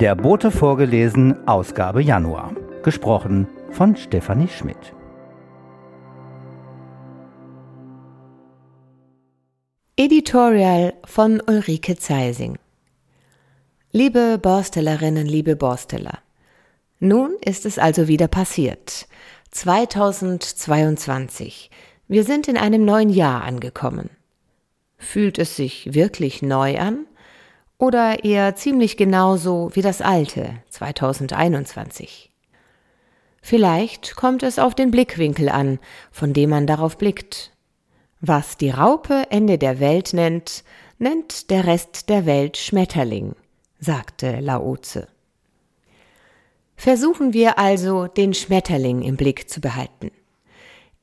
Der Bote vorgelesen, Ausgabe Januar. Gesprochen von Stefanie Schmidt. Editorial von Ulrike Zeising Liebe Borstellerinnen, liebe Borsteller, nun ist es also wieder passiert. 2022. Wir sind in einem neuen Jahr angekommen. Fühlt es sich wirklich neu an? Oder eher ziemlich genauso wie das alte 2021? Vielleicht kommt es auf den Blickwinkel an, von dem man darauf blickt. Was die Raupe Ende der Welt nennt, nennt der Rest der Welt Schmetterling, sagte Laoze. Versuchen wir also, den Schmetterling im Blick zu behalten.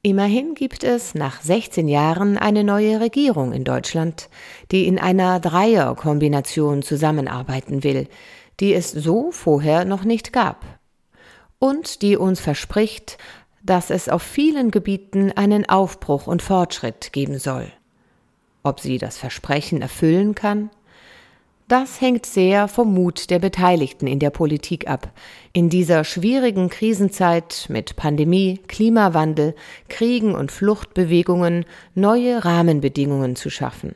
Immerhin gibt es nach 16 Jahren eine neue Regierung in Deutschland, die in einer Dreierkombination zusammenarbeiten will, die es so vorher noch nicht gab. Und die uns verspricht, dass es auf vielen Gebieten einen Aufbruch und Fortschritt geben soll. Ob sie das Versprechen erfüllen kann? Das hängt sehr vom Mut der Beteiligten in der Politik ab, in dieser schwierigen Krisenzeit mit Pandemie, Klimawandel, Kriegen und Fluchtbewegungen neue Rahmenbedingungen zu schaffen.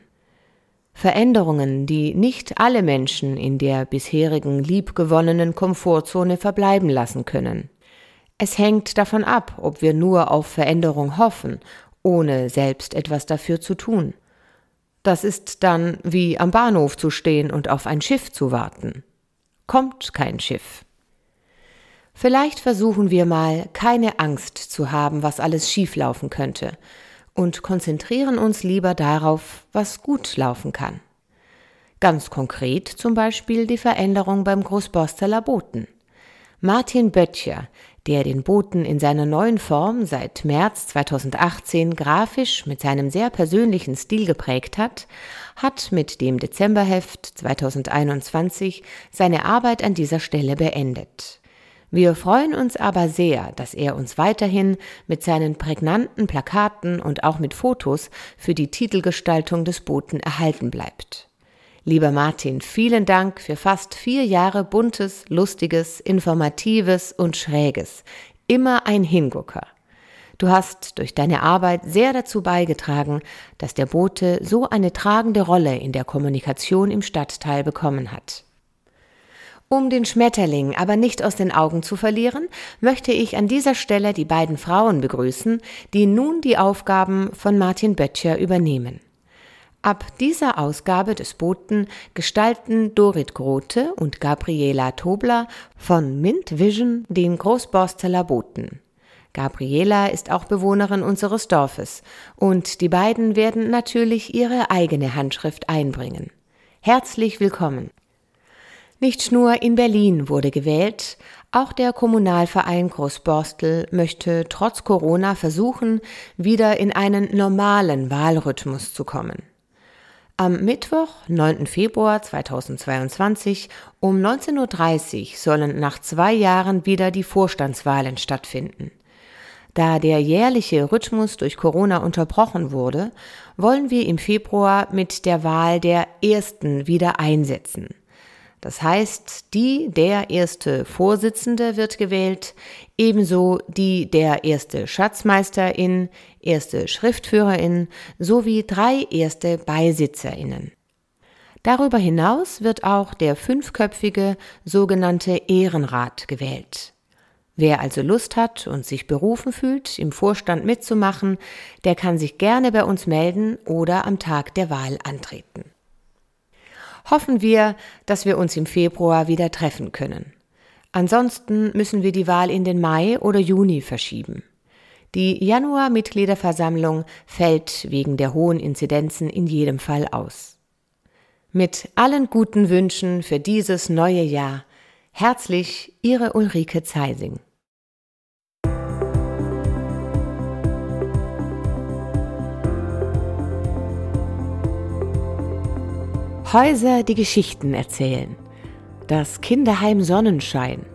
Veränderungen, die nicht alle Menschen in der bisherigen liebgewonnenen Komfortzone verbleiben lassen können. Es hängt davon ab, ob wir nur auf Veränderung hoffen, ohne selbst etwas dafür zu tun. Das ist dann wie am Bahnhof zu stehen und auf ein Schiff zu warten. Kommt kein Schiff. Vielleicht versuchen wir mal, keine Angst zu haben, was alles schieflaufen könnte, und konzentrieren uns lieber darauf, was gut laufen kann. Ganz konkret zum Beispiel die Veränderung beim Großborsteler Boten. Martin Böttcher, der den Boten in seiner neuen Form seit März 2018 grafisch mit seinem sehr persönlichen Stil geprägt hat, hat mit dem Dezemberheft 2021 seine Arbeit an dieser Stelle beendet. Wir freuen uns aber sehr, dass er uns weiterhin mit seinen prägnanten Plakaten und auch mit Fotos für die Titelgestaltung des Boten erhalten bleibt. Lieber Martin, vielen Dank für fast vier Jahre buntes, lustiges, informatives und schräges. Immer ein Hingucker. Du hast durch deine Arbeit sehr dazu beigetragen, dass der Bote so eine tragende Rolle in der Kommunikation im Stadtteil bekommen hat. Um den Schmetterling aber nicht aus den Augen zu verlieren, möchte ich an dieser Stelle die beiden Frauen begrüßen, die nun die Aufgaben von Martin Böttcher übernehmen. Ab dieser Ausgabe des Boten gestalten Dorit Grote und Gabriela Tobler von Mint Vision den Großborsteler Boten. Gabriela ist auch Bewohnerin unseres Dorfes und die beiden werden natürlich ihre eigene Handschrift einbringen. Herzlich willkommen. Nicht nur in Berlin wurde gewählt, auch der Kommunalverein Großborstel möchte trotz Corona versuchen, wieder in einen normalen Wahlrhythmus zu kommen. Am Mittwoch, 9. Februar 2022 um 19.30 Uhr sollen nach zwei Jahren wieder die Vorstandswahlen stattfinden. Da der jährliche Rhythmus durch Corona unterbrochen wurde, wollen wir im Februar mit der Wahl der ersten wieder einsetzen. Das heißt, die der erste Vorsitzende wird gewählt, ebenso die der erste Schatzmeisterin, erste Schriftführerin sowie drei erste Beisitzerinnen. Darüber hinaus wird auch der fünfköpfige sogenannte Ehrenrat gewählt. Wer also Lust hat und sich berufen fühlt, im Vorstand mitzumachen, der kann sich gerne bei uns melden oder am Tag der Wahl antreten hoffen wir, dass wir uns im Februar wieder treffen können. Ansonsten müssen wir die Wahl in den Mai oder Juni verschieben. Die Januar-Mitgliederversammlung fällt wegen der hohen Inzidenzen in jedem Fall aus. Mit allen guten Wünschen für dieses neue Jahr. Herzlich, Ihre Ulrike Zeising. Häuser, die Geschichten erzählen. Das Kinderheim Sonnenschein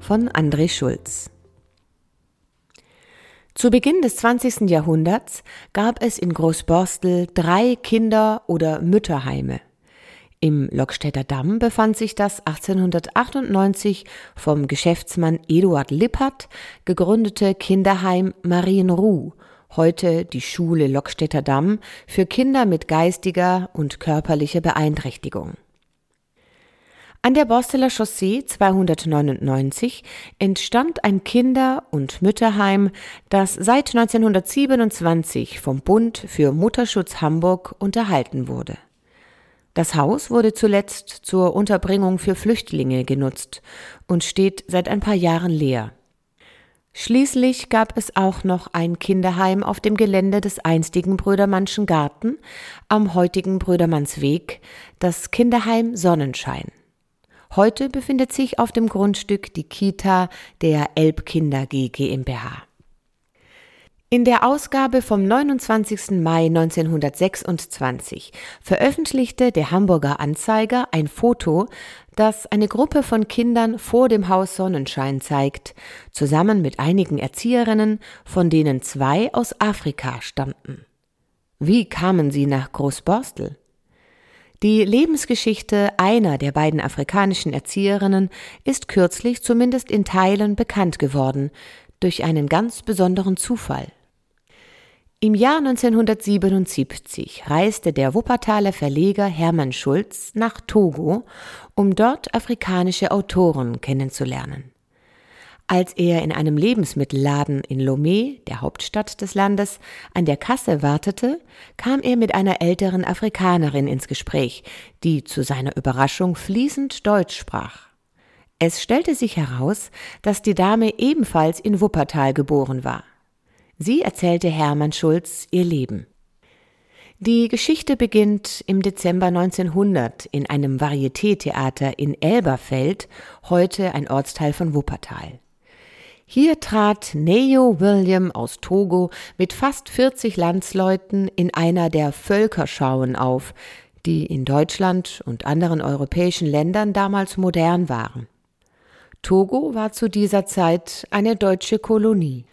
von André Schulz. Zu Beginn des 20. Jahrhunderts gab es in Großborstel drei Kinder- oder Mütterheime. Im Lockstädter Damm befand sich das 1898 vom Geschäftsmann Eduard Lippert gegründete Kinderheim Marienruh, heute die Schule Lockstädter Damm für Kinder mit geistiger und körperlicher Beeinträchtigung. An der Borsteler Chaussee 299 entstand ein Kinder- und Mütterheim, das seit 1927 vom Bund für Mutterschutz Hamburg unterhalten wurde. Das Haus wurde zuletzt zur Unterbringung für Flüchtlinge genutzt und steht seit ein paar Jahren leer. Schließlich gab es auch noch ein Kinderheim auf dem Gelände des einstigen Brödermannschen Garten am heutigen Brödermannsweg, das Kinderheim Sonnenschein. Heute befindet sich auf dem Grundstück die Kita der Elbkinder GmbH. In der Ausgabe vom 29. Mai 1926 veröffentlichte der Hamburger Anzeiger ein Foto, das eine Gruppe von Kindern vor dem Haus Sonnenschein zeigt, zusammen mit einigen Erzieherinnen, von denen zwei aus Afrika stammten. Wie kamen sie nach Großborstel? Die Lebensgeschichte einer der beiden afrikanischen Erzieherinnen ist kürzlich zumindest in Teilen bekannt geworden, durch einen ganz besonderen Zufall. Im Jahr 1977 reiste der Wuppertaler Verleger Hermann Schulz nach Togo, um dort afrikanische Autoren kennenzulernen. Als er in einem Lebensmittelladen in Lomé, der Hauptstadt des Landes, an der Kasse wartete, kam er mit einer älteren Afrikanerin ins Gespräch, die zu seiner Überraschung fließend Deutsch sprach. Es stellte sich heraus, dass die Dame ebenfalls in Wuppertal geboren war. Sie erzählte Hermann Schulz ihr Leben. Die Geschichte beginnt im Dezember 1900 in einem Varieté-Theater in Elberfeld, heute ein Ortsteil von Wuppertal. Hier trat Neo William aus Togo mit fast 40 Landsleuten in einer der Völkerschauen auf, die in Deutschland und anderen europäischen Ländern damals modern waren. Togo war zu dieser Zeit eine deutsche Kolonie.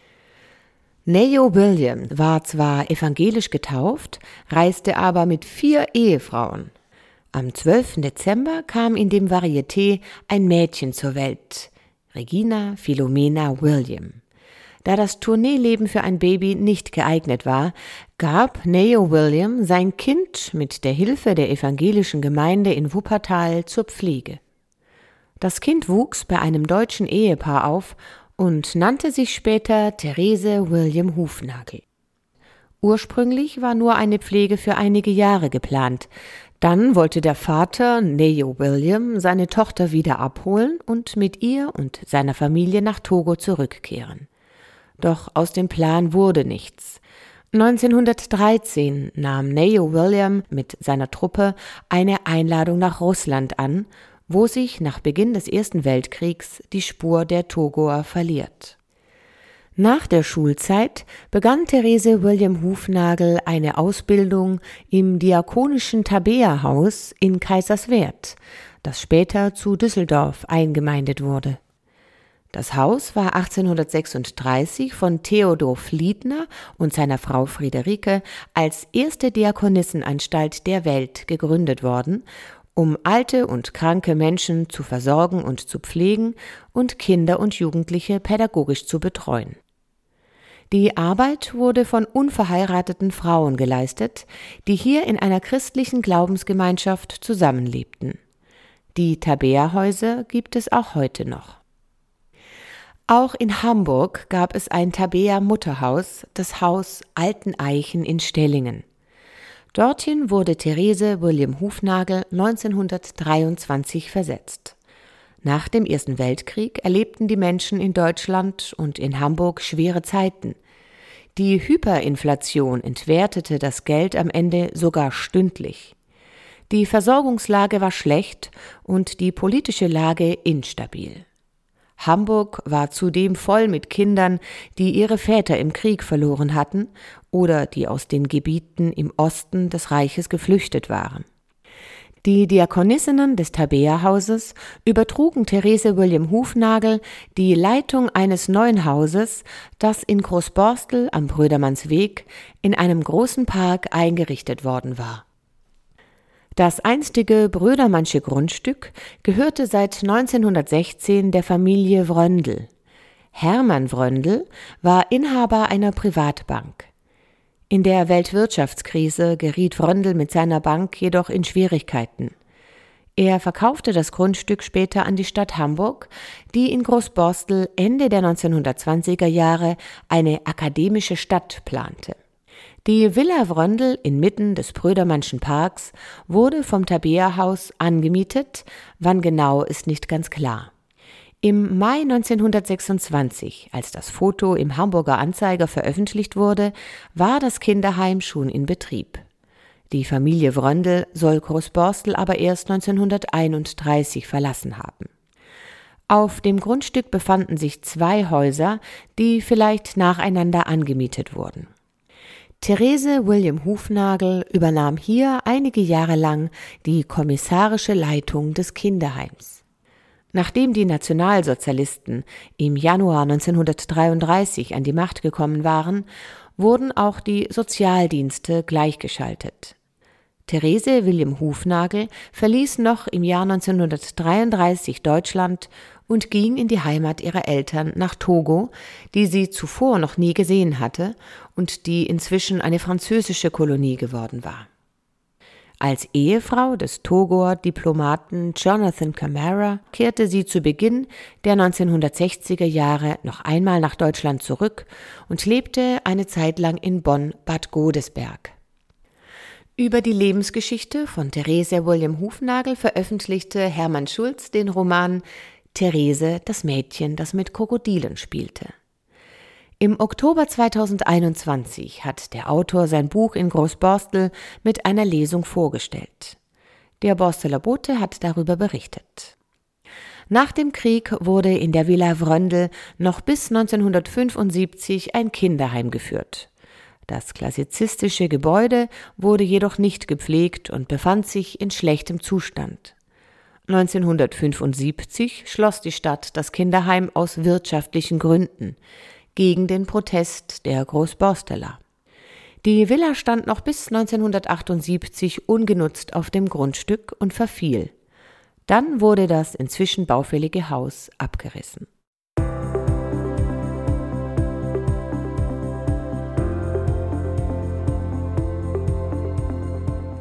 Neo William war zwar evangelisch getauft, reiste aber mit vier Ehefrauen. Am 12. Dezember kam in dem Varieté ein Mädchen zur Welt, Regina Philomena William. Da das Tourneeleben für ein Baby nicht geeignet war, gab Neo William sein Kind mit der Hilfe der evangelischen Gemeinde in Wuppertal zur Pflege. Das Kind wuchs bei einem deutschen Ehepaar auf und nannte sich später Therese William Hufnagel. Ursprünglich war nur eine Pflege für einige Jahre geplant. Dann wollte der Vater, Neo William, seine Tochter wieder abholen und mit ihr und seiner Familie nach Togo zurückkehren. Doch aus dem Plan wurde nichts. 1913 nahm Neo William mit seiner Truppe eine Einladung nach Russland an wo sich nach Beginn des Ersten Weltkriegs die Spur der Togoer verliert. Nach der Schulzeit begann Therese William Hufnagel eine Ausbildung im diakonischen Tabea-Haus in Kaiserswerth, das später zu Düsseldorf eingemeindet wurde. Das Haus war 1836 von Theodor Fliedner und seiner Frau Friederike als erste Diakonissenanstalt der Welt gegründet worden um alte und kranke Menschen zu versorgen und zu pflegen und Kinder und Jugendliche pädagogisch zu betreuen. Die Arbeit wurde von unverheirateten Frauen geleistet, die hier in einer christlichen Glaubensgemeinschaft zusammenlebten. Die Tabea-Häuser gibt es auch heute noch. Auch in Hamburg gab es ein Tabea-Mutterhaus, das Haus Alten Eichen in Stellingen. Dorthin wurde Therese William Hufnagel 1923 versetzt. Nach dem Ersten Weltkrieg erlebten die Menschen in Deutschland und in Hamburg schwere Zeiten. Die Hyperinflation entwertete das Geld am Ende sogar stündlich. Die Versorgungslage war schlecht und die politische Lage instabil. Hamburg war zudem voll mit Kindern, die ihre Väter im Krieg verloren hatten oder die aus den Gebieten im Osten des Reiches geflüchtet waren. Die Diakonissinnen des Tabea-Hauses übertrugen Therese William Hufnagel die Leitung eines neuen Hauses, das in Großborstel am Brödermannsweg in einem großen Park eingerichtet worden war. Das einstige Brödermannsche Grundstück gehörte seit 1916 der Familie Wröndel. Hermann Wröndel war Inhaber einer Privatbank. In der Weltwirtschaftskrise geriet Wröndel mit seiner Bank jedoch in Schwierigkeiten. Er verkaufte das Grundstück später an die Stadt Hamburg, die in Großborstel Ende der 1920er Jahre eine akademische Stadt plante. Die Villa Wröndel inmitten des Brödermannschen Parks wurde vom Tabea-Haus angemietet, wann genau ist nicht ganz klar. Im Mai 1926, als das Foto im Hamburger Anzeiger veröffentlicht wurde, war das Kinderheim schon in Betrieb. Die Familie Wröndel soll Großborstel aber erst 1931 verlassen haben. Auf dem Grundstück befanden sich zwei Häuser, die vielleicht nacheinander angemietet wurden. Therese William Hufnagel übernahm hier einige Jahre lang die kommissarische Leitung des Kinderheims. Nachdem die Nationalsozialisten im Januar 1933 an die Macht gekommen waren, wurden auch die Sozialdienste gleichgeschaltet. Therese William Hufnagel verließ noch im Jahr 1933 Deutschland und ging in die Heimat ihrer Eltern nach Togo, die sie zuvor noch nie gesehen hatte und die inzwischen eine französische Kolonie geworden war. Als Ehefrau des Togoer Diplomaten Jonathan Camara kehrte sie zu Beginn der 1960er Jahre noch einmal nach Deutschland zurück und lebte eine Zeit lang in Bonn-Bad Godesberg. Über die Lebensgeschichte von Therese William Hufnagel veröffentlichte Hermann Schulz den Roman Therese, das Mädchen, das mit Krokodilen spielte. Im Oktober 2021 hat der Autor sein Buch in Großborstel mit einer Lesung vorgestellt. Der Borsteler Bote hat darüber berichtet. Nach dem Krieg wurde in der Villa Wröndel noch bis 1975 ein Kinderheim geführt. Das klassizistische Gebäude wurde jedoch nicht gepflegt und befand sich in schlechtem Zustand. 1975 schloss die Stadt das Kinderheim aus wirtschaftlichen Gründen gegen den Protest der Großborsteler. Die Villa stand noch bis 1978 ungenutzt auf dem Grundstück und verfiel. Dann wurde das inzwischen baufällige Haus abgerissen.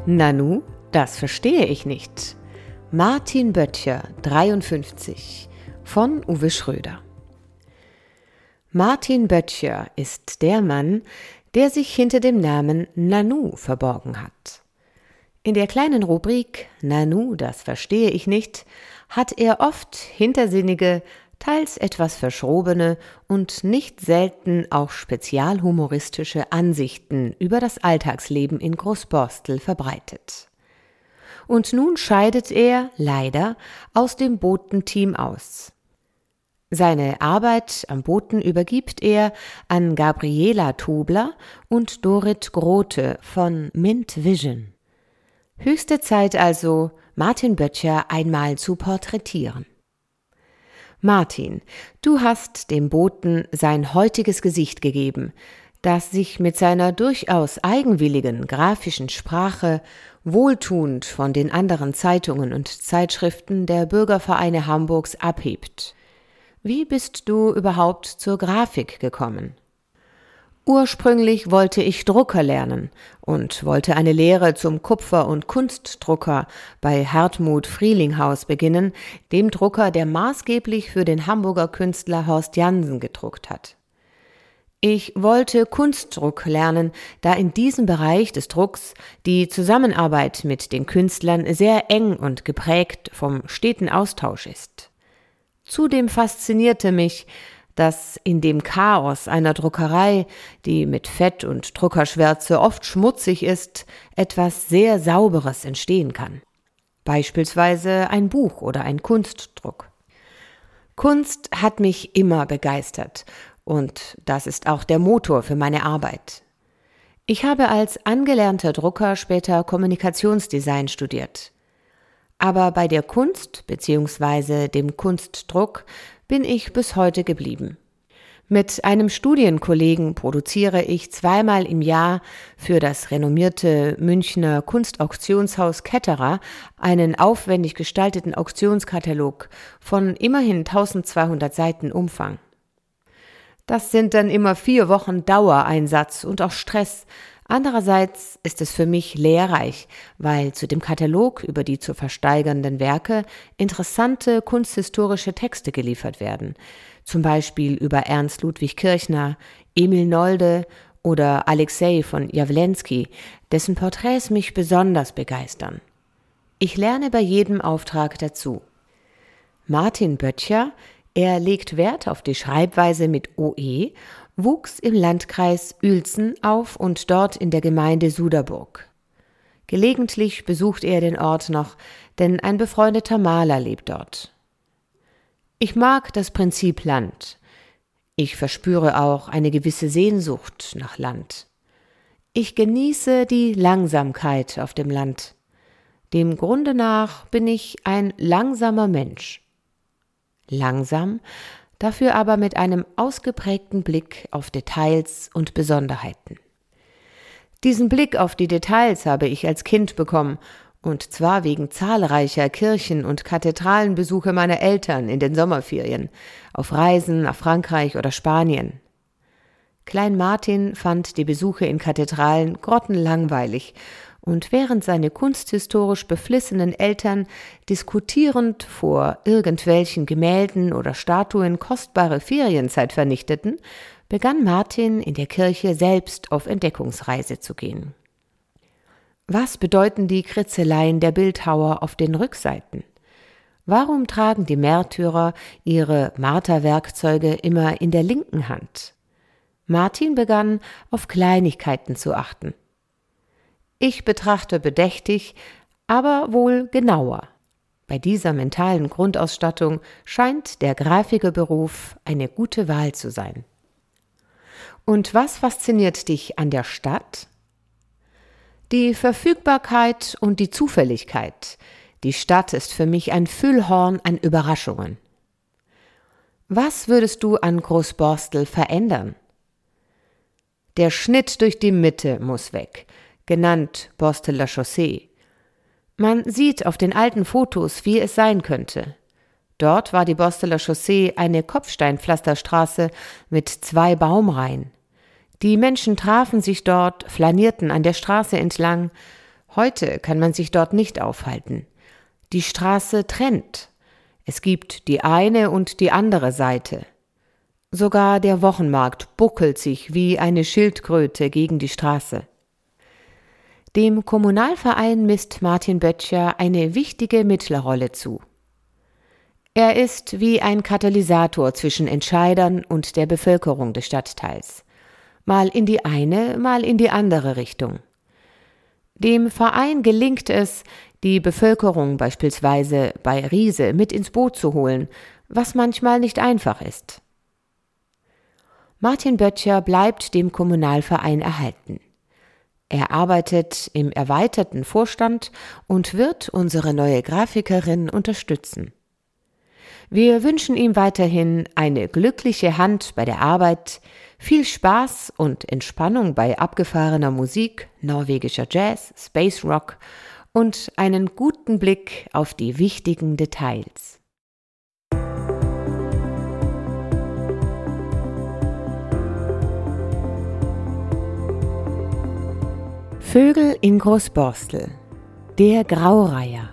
Nanu, das verstehe ich nicht. Martin Böttcher, 53, von Uwe Schröder. Martin Böttcher ist der Mann, der sich hinter dem Namen Nanu verborgen hat. In der kleinen Rubrik Nanu, das verstehe ich nicht, hat er oft hintersinnige, teils etwas verschrobene und nicht selten auch spezialhumoristische Ansichten über das Alltagsleben in Großborstel verbreitet. Und nun scheidet er, leider, aus dem Botenteam aus. Seine Arbeit am Boten übergibt er an Gabriela Tobler und Dorit Grote von Mint Vision. Höchste Zeit also, Martin Böttcher einmal zu porträtieren. Martin, du hast dem Boten sein heutiges Gesicht gegeben, das sich mit seiner durchaus eigenwilligen grafischen Sprache wohltuend von den anderen Zeitungen und Zeitschriften der Bürgervereine Hamburgs abhebt. Wie bist du überhaupt zur Grafik gekommen? Ursprünglich wollte ich Drucker lernen und wollte eine Lehre zum Kupfer- und Kunstdrucker bei Hartmut Frielinghaus beginnen, dem Drucker, der maßgeblich für den Hamburger Künstler Horst Jansen gedruckt hat. Ich wollte Kunstdruck lernen, da in diesem Bereich des Drucks die Zusammenarbeit mit den Künstlern sehr eng und geprägt vom steten Austausch ist. Zudem faszinierte mich, dass in dem Chaos einer Druckerei, die mit Fett und Druckerschwärze oft schmutzig ist, etwas sehr Sauberes entstehen kann. Beispielsweise ein Buch oder ein Kunstdruck. Kunst hat mich immer begeistert und das ist auch der Motor für meine Arbeit. Ich habe als angelernter Drucker später Kommunikationsdesign studiert. Aber bei der Kunst bzw. dem Kunstdruck bin ich bis heute geblieben. Mit einem Studienkollegen produziere ich zweimal im Jahr für das renommierte Münchner Kunstauktionshaus Ketterer einen aufwendig gestalteten Auktionskatalog von immerhin 1200 Seiten Umfang. Das sind dann immer vier Wochen Dauereinsatz und auch Stress. Andererseits ist es für mich lehrreich, weil zu dem Katalog über die zu versteigernden Werke interessante kunsthistorische Texte geliefert werden – zum Beispiel über Ernst Ludwig Kirchner, Emil Nolde oder Alexei von Jawlensky, dessen Porträts mich besonders begeistern. Ich lerne bei jedem Auftrag dazu. Martin Böttcher, er legt Wert auf die Schreibweise mit OE, wuchs im Landkreis Uelzen auf und dort in der Gemeinde Suderburg. Gelegentlich besucht er den Ort noch, denn ein befreundeter Maler lebt dort. Ich mag das Prinzip Land. Ich verspüre auch eine gewisse Sehnsucht nach Land. Ich genieße die Langsamkeit auf dem Land. Dem Grunde nach bin ich ein langsamer Mensch. Langsam, dafür aber mit einem ausgeprägten Blick auf Details und Besonderheiten. Diesen Blick auf die Details habe ich als Kind bekommen und zwar wegen zahlreicher Kirchen- und Kathedralenbesuche meiner Eltern in den Sommerferien, auf Reisen nach Frankreich oder Spanien. Klein Martin fand die Besuche in Kathedralen grottenlangweilig, und während seine kunsthistorisch beflissenen Eltern diskutierend vor irgendwelchen Gemälden oder Statuen kostbare Ferienzeit vernichteten, begann Martin in der Kirche selbst auf Entdeckungsreise zu gehen. Was bedeuten die Kritzeleien der Bildhauer auf den Rückseiten? Warum tragen die Märtyrer ihre Marterwerkzeuge immer in der linken Hand? Martin begann, auf Kleinigkeiten zu achten. Ich betrachte bedächtig, aber wohl genauer. Bei dieser mentalen Grundausstattung scheint der Grafikerberuf eine gute Wahl zu sein. Und was fasziniert dich an der Stadt? Die Verfügbarkeit und die Zufälligkeit. Die Stadt ist für mich ein Füllhorn an Überraschungen. Was würdest du an Großborstel verändern? Der Schnitt durch die Mitte muss weg, genannt Borsteler Chaussee. Man sieht auf den alten Fotos, wie es sein könnte. Dort war die Borsteler Chaussee eine Kopfsteinpflasterstraße mit zwei Baumreihen. Die Menschen trafen sich dort, flanierten an der Straße entlang. Heute kann man sich dort nicht aufhalten. Die Straße trennt. Es gibt die eine und die andere Seite. Sogar der Wochenmarkt buckelt sich wie eine Schildkröte gegen die Straße. Dem Kommunalverein misst Martin Böttcher eine wichtige Mittlerrolle zu. Er ist wie ein Katalysator zwischen Entscheidern und der Bevölkerung des Stadtteils mal in die eine, mal in die andere Richtung. Dem Verein gelingt es, die Bevölkerung beispielsweise bei Riese mit ins Boot zu holen, was manchmal nicht einfach ist. Martin Böttcher bleibt dem Kommunalverein erhalten. Er arbeitet im erweiterten Vorstand und wird unsere neue Grafikerin unterstützen. Wir wünschen ihm weiterhin eine glückliche Hand bei der Arbeit, viel Spaß und Entspannung bei abgefahrener Musik, norwegischer Jazz, Space Rock und einen guten Blick auf die wichtigen Details. Vögel in Großborstel Der Graureiher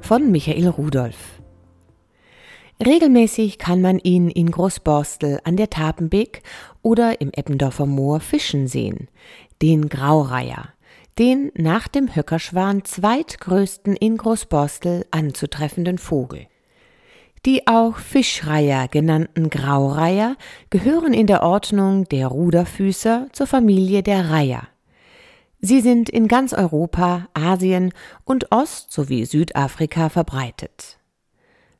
von Michael Rudolph Regelmäßig kann man ihn in Großborstel an der Tapenbeek oder im Eppendorfer Moor fischen sehen, den Graureiher, den nach dem Höckerschwan zweitgrößten in Großborstel anzutreffenden Vogel. Die auch Fischreiher genannten Graureiher gehören in der Ordnung der Ruderfüßer zur Familie der Reiher. Sie sind in ganz Europa, Asien und Ost- sowie Südafrika verbreitet.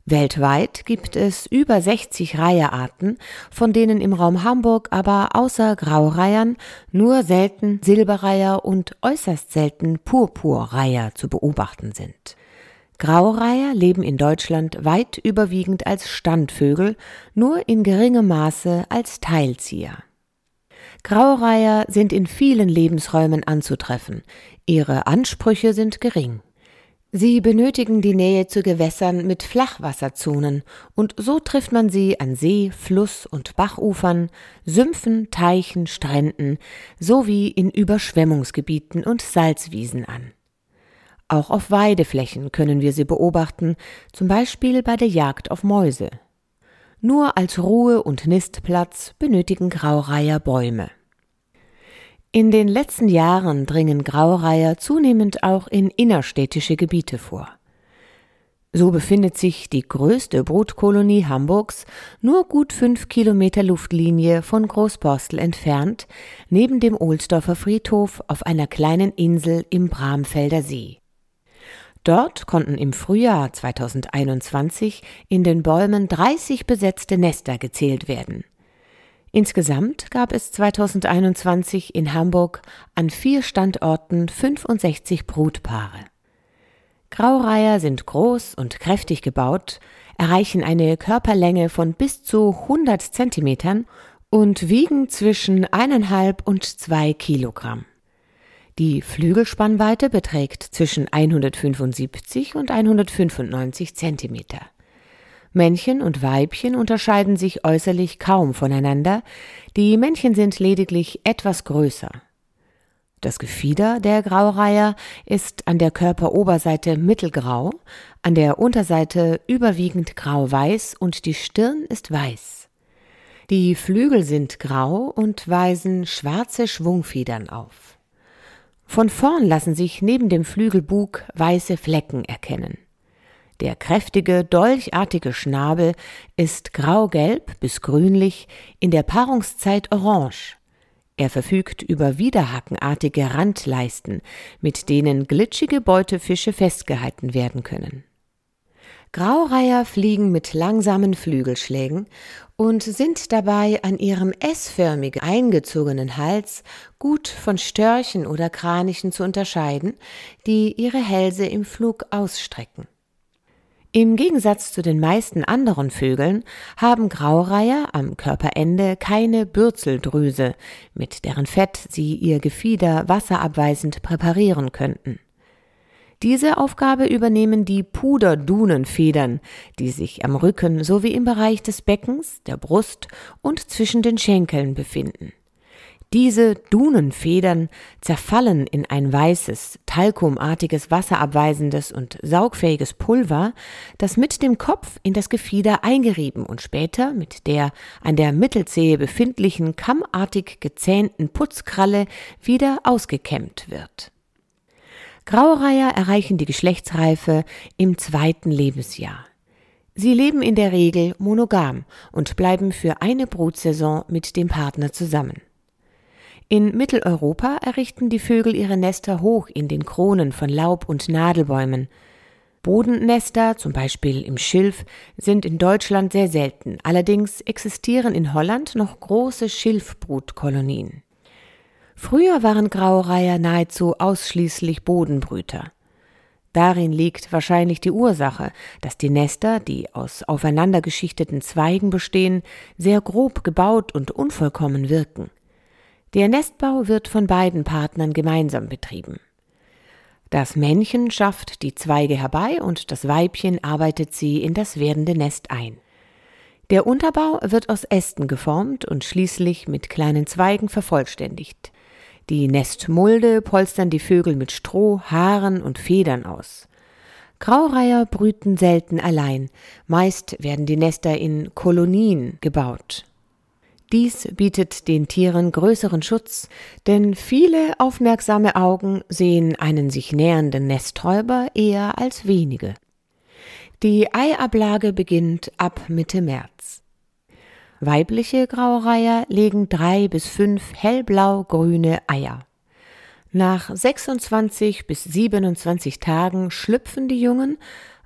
Weltweit gibt es über 60 Reiherarten, von denen im Raum Hamburg aber außer Graureihern nur selten Silberreiher und äußerst selten Purpurreiher zu beobachten sind. Graureiher leben in Deutschland weit überwiegend als Standvögel, nur in geringem Maße als Teilzieher. Graureiher sind in vielen Lebensräumen anzutreffen. Ihre Ansprüche sind gering. Sie benötigen die Nähe zu Gewässern mit Flachwasserzonen und so trifft man sie an See, Fluss und Bachufern, Sümpfen, Teichen, Stränden sowie in Überschwemmungsgebieten und Salzwiesen an. Auch auf Weideflächen können wir sie beobachten, zum Beispiel bei der Jagd auf Mäuse. Nur als Ruhe- und Nistplatz benötigen Graureiher Bäume. In den letzten Jahren dringen Graureiher zunehmend auch in innerstädtische Gebiete vor. So befindet sich die größte Brutkolonie Hamburgs nur gut fünf Kilometer Luftlinie von Großborstel entfernt, neben dem Ohlsdorfer Friedhof auf einer kleinen Insel im Bramfelder See. Dort konnten im Frühjahr 2021 in den Bäumen 30 besetzte Nester gezählt werden. Insgesamt gab es 2021 in Hamburg an vier Standorten 65 Brutpaare. Graureiher sind groß und kräftig gebaut, erreichen eine Körperlänge von bis zu 100 Zentimetern und wiegen zwischen eineinhalb und zwei Kilogramm. Die Flügelspannweite beträgt zwischen 175 und 195 Zentimeter. Männchen und Weibchen unterscheiden sich äußerlich kaum voneinander, die Männchen sind lediglich etwas größer. Das Gefieder der Graureiher ist an der Körperoberseite mittelgrau, an der Unterseite überwiegend grau-weiß und die Stirn ist weiß. Die Flügel sind grau und weisen schwarze Schwungfedern auf. Von vorn lassen sich neben dem Flügelbug weiße Flecken erkennen. Der kräftige, dolchartige Schnabel ist graugelb bis grünlich, in der Paarungszeit orange. Er verfügt über widerhackenartige Randleisten, mit denen glitschige Beutefische festgehalten werden können. Graureiher fliegen mit langsamen Flügelschlägen und sind dabei an ihrem S-förmig eingezogenen Hals gut von Störchen oder Kranichen zu unterscheiden, die ihre Hälse im Flug ausstrecken. Im Gegensatz zu den meisten anderen Vögeln haben Graureiher am Körperende keine Bürzeldrüse, mit deren Fett sie ihr Gefieder wasserabweisend präparieren könnten. Diese Aufgabe übernehmen die Puderdunenfedern, die sich am Rücken sowie im Bereich des Beckens, der Brust und zwischen den Schenkeln befinden. Diese Dunenfedern zerfallen in ein weißes, talkumartiges, wasserabweisendes und saugfähiges Pulver, das mit dem Kopf in das Gefieder eingerieben und später mit der an der Mittelzehe befindlichen kammartig gezähnten Putzkralle wieder ausgekämmt wird. Graureiher erreichen die Geschlechtsreife im zweiten Lebensjahr. Sie leben in der Regel monogam und bleiben für eine Brutsaison mit dem Partner zusammen. In Mitteleuropa errichten die Vögel ihre Nester hoch in den Kronen von Laub- und Nadelbäumen. Bodennester, zum Beispiel im Schilf, sind in Deutschland sehr selten. Allerdings existieren in Holland noch große Schilfbrutkolonien. Früher waren Graureiher nahezu ausschließlich Bodenbrüter. Darin liegt wahrscheinlich die Ursache, dass die Nester, die aus aufeinander geschichteten Zweigen bestehen, sehr grob gebaut und unvollkommen wirken. Der Nestbau wird von beiden Partnern gemeinsam betrieben. Das Männchen schafft die Zweige herbei und das Weibchen arbeitet sie in das werdende Nest ein. Der Unterbau wird aus Ästen geformt und schließlich mit kleinen Zweigen vervollständigt. Die Nestmulde polstern die Vögel mit Stroh, Haaren und Federn aus. Graureiher brüten selten allein, meist werden die Nester in Kolonien gebaut. Dies bietet den Tieren größeren Schutz, denn viele aufmerksame Augen sehen einen sich nähernden Nesträuber eher als wenige. Die Eiablage beginnt ab Mitte März. Weibliche Graureiher legen drei bis fünf hellblau-grüne Eier. Nach 26 bis 27 Tagen schlüpfen die Jungen,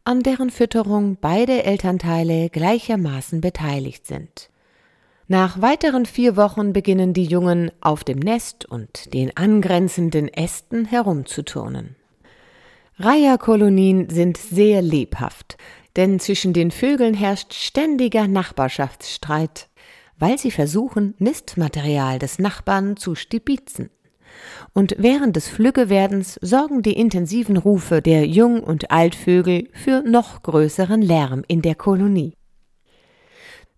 an deren Fütterung beide Elternteile gleichermaßen beteiligt sind. Nach weiteren vier Wochen beginnen die Jungen auf dem Nest und den angrenzenden Ästen herumzuturnen. Reiherkolonien sind sehr lebhaft, denn zwischen den Vögeln herrscht ständiger Nachbarschaftsstreit, weil sie versuchen, Nistmaterial des Nachbarn zu stibitzen. Und während des Flüggewerdens sorgen die intensiven Rufe der Jung- und Altvögel für noch größeren Lärm in der Kolonie.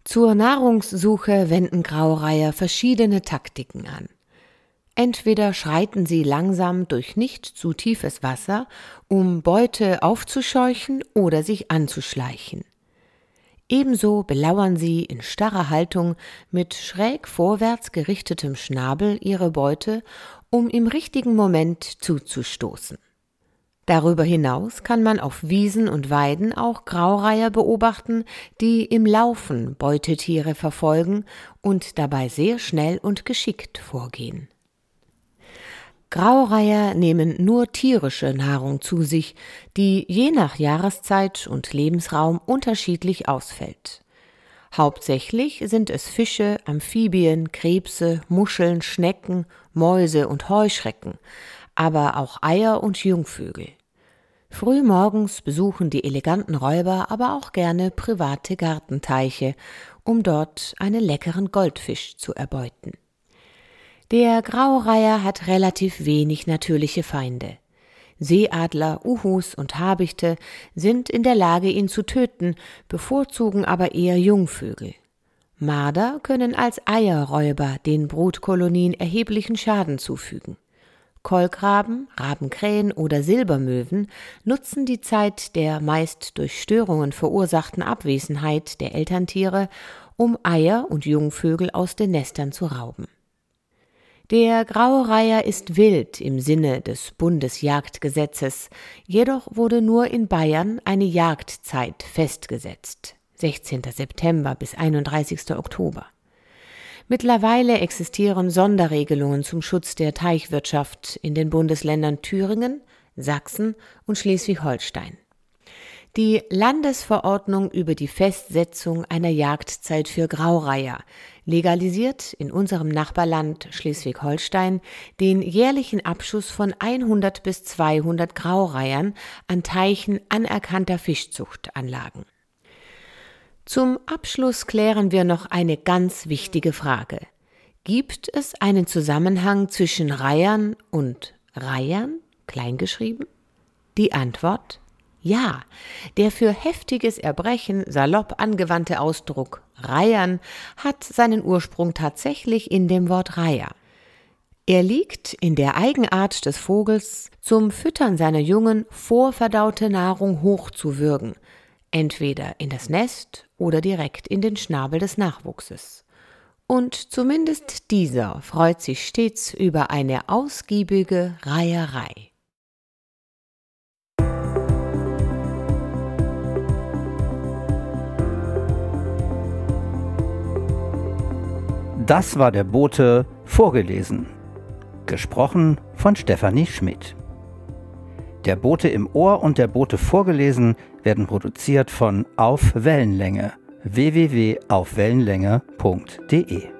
Zur Nahrungssuche wenden Graureiher verschiedene Taktiken an. Entweder schreiten sie langsam durch nicht zu tiefes Wasser, um Beute aufzuscheuchen oder sich anzuschleichen. Ebenso belauern sie in starrer Haltung mit schräg vorwärts gerichtetem Schnabel ihre Beute, um im richtigen Moment zuzustoßen. Darüber hinaus kann man auf Wiesen und Weiden auch Graureiher beobachten, die im Laufen Beutetiere verfolgen und dabei sehr schnell und geschickt vorgehen. Graureiher nehmen nur tierische Nahrung zu sich, die je nach Jahreszeit und Lebensraum unterschiedlich ausfällt. Hauptsächlich sind es Fische, Amphibien, Krebse, Muscheln, Schnecken, Mäuse und Heuschrecken, aber auch Eier und Jungvögel. Frühmorgens besuchen die eleganten Räuber aber auch gerne private Gartenteiche, um dort einen leckeren Goldfisch zu erbeuten. Der Graureiher hat relativ wenig natürliche Feinde. Seeadler, Uhus und Habichte sind in der Lage, ihn zu töten, bevorzugen aber eher Jungvögel. Marder können als Eierräuber den Brutkolonien erheblichen Schaden zufügen. Kolkraben, Rabenkrähen oder Silbermöwen nutzen die Zeit der meist durch Störungen verursachten Abwesenheit der Elterntiere, um Eier und Jungvögel aus den Nestern zu rauben. Der Graue Reiher ist wild im Sinne des Bundesjagdgesetzes, jedoch wurde nur in Bayern eine Jagdzeit festgesetzt, 16. September bis 31. Oktober. Mittlerweile existieren Sonderregelungen zum Schutz der Teichwirtschaft in den Bundesländern Thüringen, Sachsen und Schleswig-Holstein. Die Landesverordnung über die Festsetzung einer Jagdzeit für Graureiher legalisiert in unserem Nachbarland Schleswig-Holstein den jährlichen Abschuss von 100 bis 200 Graureihern an Teichen anerkannter Fischzuchtanlagen. Zum Abschluss klären wir noch eine ganz wichtige Frage. Gibt es einen Zusammenhang zwischen Reihern und Reihern, kleingeschrieben? Die Antwort ja, der für heftiges Erbrechen salopp angewandte Ausdruck Reihern hat seinen Ursprung tatsächlich in dem Wort Reiher. Er liegt in der Eigenart des Vogels, zum Füttern seiner Jungen vorverdaute Nahrung hochzuwürgen, entweder in das Nest oder direkt in den Schnabel des Nachwuchses. Und zumindest dieser freut sich stets über eine ausgiebige Reiherei. Das war der Bote vorgelesen. Gesprochen von Stefanie Schmidt. Der Bote im Ohr und der Bote vorgelesen werden produziert von Auf Wellenlänge www.aufwellenlänge.de